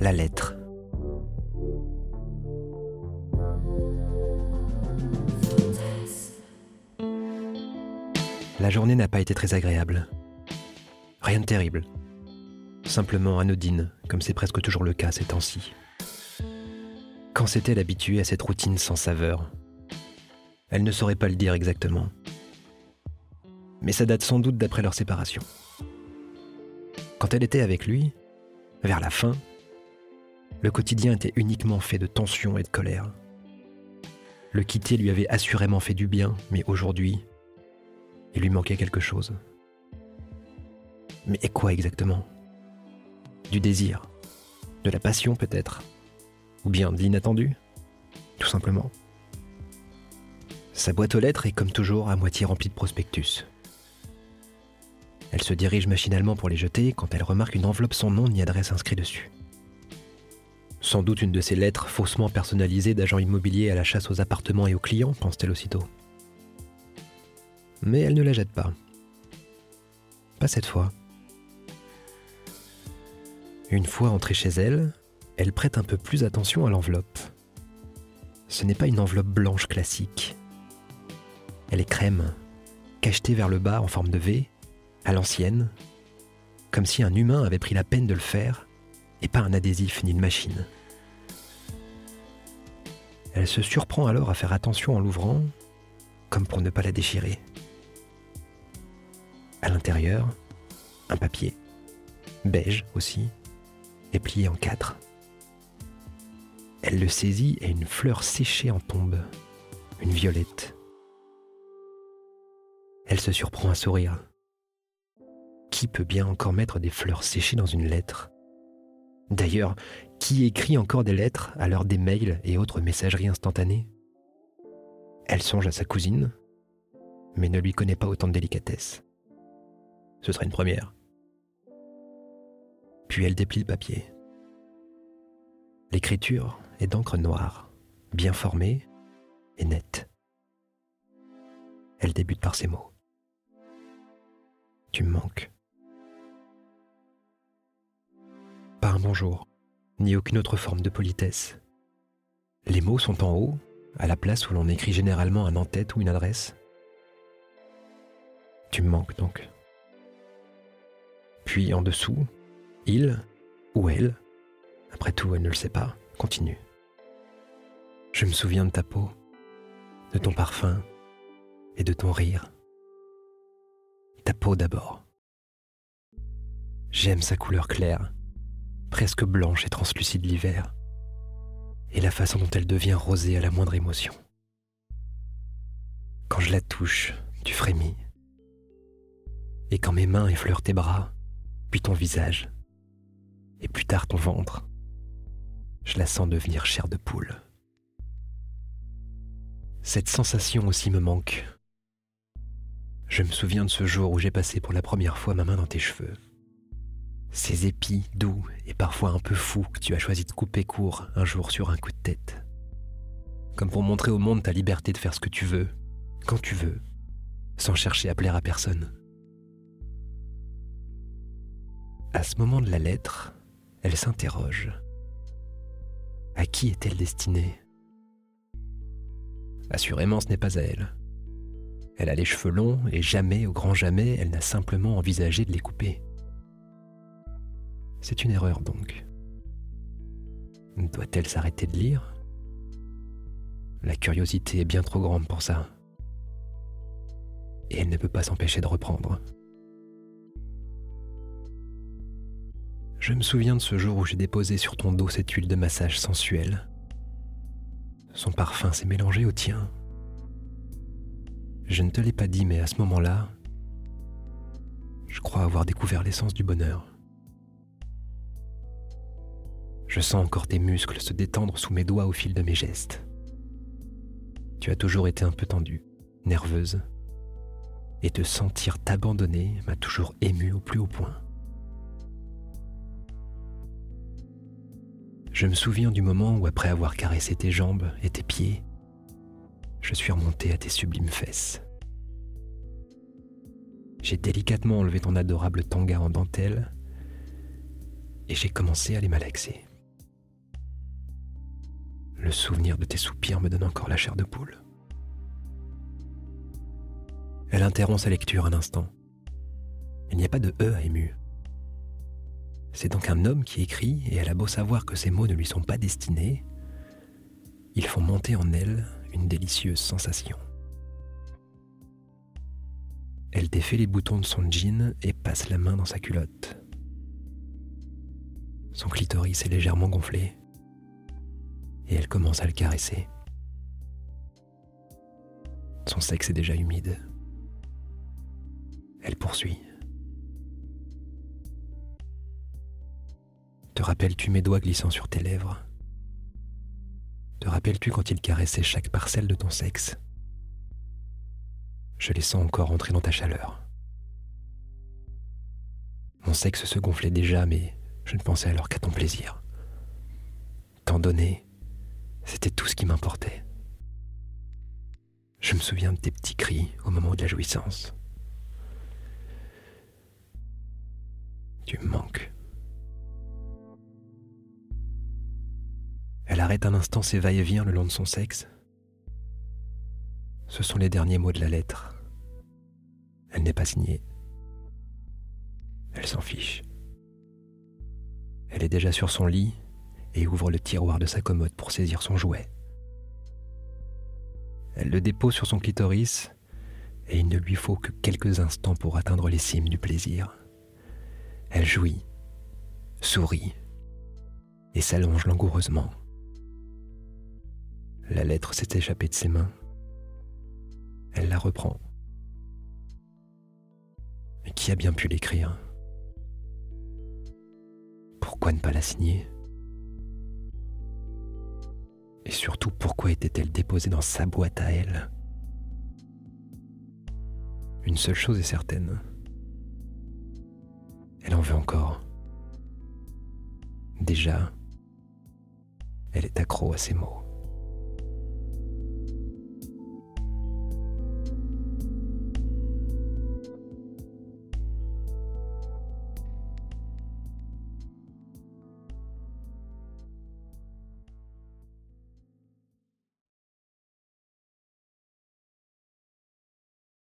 La lettre. La journée n'a pas été très agréable. Rien de terrible. Simplement anodine, comme c'est presque toujours le cas ces temps-ci. Quand s'est-elle habituée à cette routine sans saveur? Elle ne saurait pas le dire exactement. Mais ça date sans doute d'après leur séparation. Quand elle était avec lui, vers la fin, le quotidien était uniquement fait de tension et de colère. Le quitter lui avait assurément fait du bien, mais aujourd'hui, il lui manquait quelque chose. Mais et quoi exactement? Du désir De la passion peut-être Ou bien de l'inattendu Tout simplement. Sa boîte aux lettres est comme toujours à moitié remplie de prospectus. Elle se dirige machinalement pour les jeter quand elle remarque une enveloppe sans nom ni adresse inscrit dessus. Sans doute une de ces lettres faussement personnalisées d'agents immobiliers à la chasse aux appartements et aux clients, pense-t-elle aussitôt mais elle ne la jette pas. Pas cette fois. Une fois entrée chez elle, elle prête un peu plus attention à l'enveloppe. Ce n'est pas une enveloppe blanche classique. Elle est crème, cachetée vers le bas en forme de V, à l'ancienne, comme si un humain avait pris la peine de le faire, et pas un adhésif ni une machine. Elle se surprend alors à faire attention en l'ouvrant, comme pour ne pas la déchirer. À l'intérieur, un papier, beige aussi, et plié en quatre. Elle le saisit et une fleur séchée en tombe, une violette. Elle se surprend à sourire. Peut bien encore mettre des fleurs séchées dans une lettre D'ailleurs, qui écrit encore des lettres à l'heure des mails et autres messageries instantanées? Elle songe à sa cousine, mais ne lui connaît pas autant de délicatesse. Ce serait une première. Puis elle déplie le papier. L'écriture est d'encre noire, bien formée et nette. Elle débute par ces mots. Tu me manques. Bonjour, ni aucune autre forme de politesse. Les mots sont en haut, à la place où l'on écrit généralement un en-tête ou une adresse. Tu me manques donc. Puis en dessous, il ou elle, après tout elle ne le sait pas, continue. Je me souviens de ta peau, de ton parfum et de ton rire. Ta peau d'abord. J'aime sa couleur claire, presque blanche et translucide l'hiver, et la façon dont elle devient rosée à la moindre émotion. Quand je la touche, tu frémis. Et quand mes mains effleurent tes bras, puis ton visage, et plus tard ton ventre. Je la sens devenir chair de poule. Cette sensation aussi me manque. Je me souviens de ce jour où j'ai passé pour la première fois ma main dans tes cheveux. Ces épis doux et parfois un peu fous que tu as choisi de couper court un jour sur un coup de tête. Comme pour montrer au monde ta liberté de faire ce que tu veux, quand tu veux, sans chercher à plaire à personne. À ce moment de la lettre, elle s'interroge. À qui est-elle destinée? Assurément, ce n'est pas à elle. Elle a les cheveux longs et jamais, au grand jamais, elle n'a simplement envisagé de les couper. C'est une erreur donc. Doit-elle s'arrêter de lire? La curiosité est bien trop grande pour ça. Et elle ne peut pas s'empêcher de reprendre. Je me souviens de ce jour où j'ai déposé sur ton dos cette huile de massage sensuelle. Son parfum s'est mélangé au tien. Je ne te l'ai pas dit, mais à ce moment-là, je crois avoir découvert l'essence du bonheur. Je sens encore tes muscles se détendre sous mes doigts au fil de mes gestes. Tu as toujours été un peu tendue, nerveuse, et te sentir t'abandonner m'a toujours ému au plus haut point. Je me souviens du moment où, après avoir caressé tes jambes et tes pieds, je suis remonté à tes sublimes fesses. J'ai délicatement enlevé ton adorable tanga en dentelle et j'ai commencé à les malaxer. Le souvenir de tes soupirs me donne encore la chair de poule. Elle interrompt sa lecture un instant. Il n'y a pas de E à ému. C'est donc un homme qui écrit, et elle a beau savoir que ces mots ne lui sont pas destinés, ils font monter en elle une délicieuse sensation. Elle défait les boutons de son jean et passe la main dans sa culotte. Son clitoris est légèrement gonflé et elle commence à le caresser. Son sexe est déjà humide. Elle poursuit. Te rappelles-tu mes doigts glissant sur tes lèvres? Te rappelles-tu quand il caressait chaque parcelle de ton sexe? Je les sens encore entrer dans ta chaleur. Mon sexe se gonflait déjà, mais je ne pensais alors qu'à ton plaisir. T'en donner, c'était tout ce qui m'importait. Je me souviens de tes petits cris au moment de la jouissance. Tu me manques. Elle arrête un instant ses va-et-vient le long de son sexe. Ce sont les derniers mots de la lettre. Elle n'est pas signée. Elle s'en fiche. Elle est déjà sur son lit et ouvre le tiroir de sa commode pour saisir son jouet. Elle le dépose sur son clitoris et il ne lui faut que quelques instants pour atteindre les cimes du plaisir. Elle jouit, sourit et s'allonge langoureusement. La lettre s'est échappée de ses mains. Elle la reprend. Qui a bien pu l'écrire? Pourquoi ne pas la signer? Surtout, pourquoi était-elle déposée dans sa boîte à elle? Une seule chose est certaine. Elle en veut encore. Déjà, elle est accro à ces mots.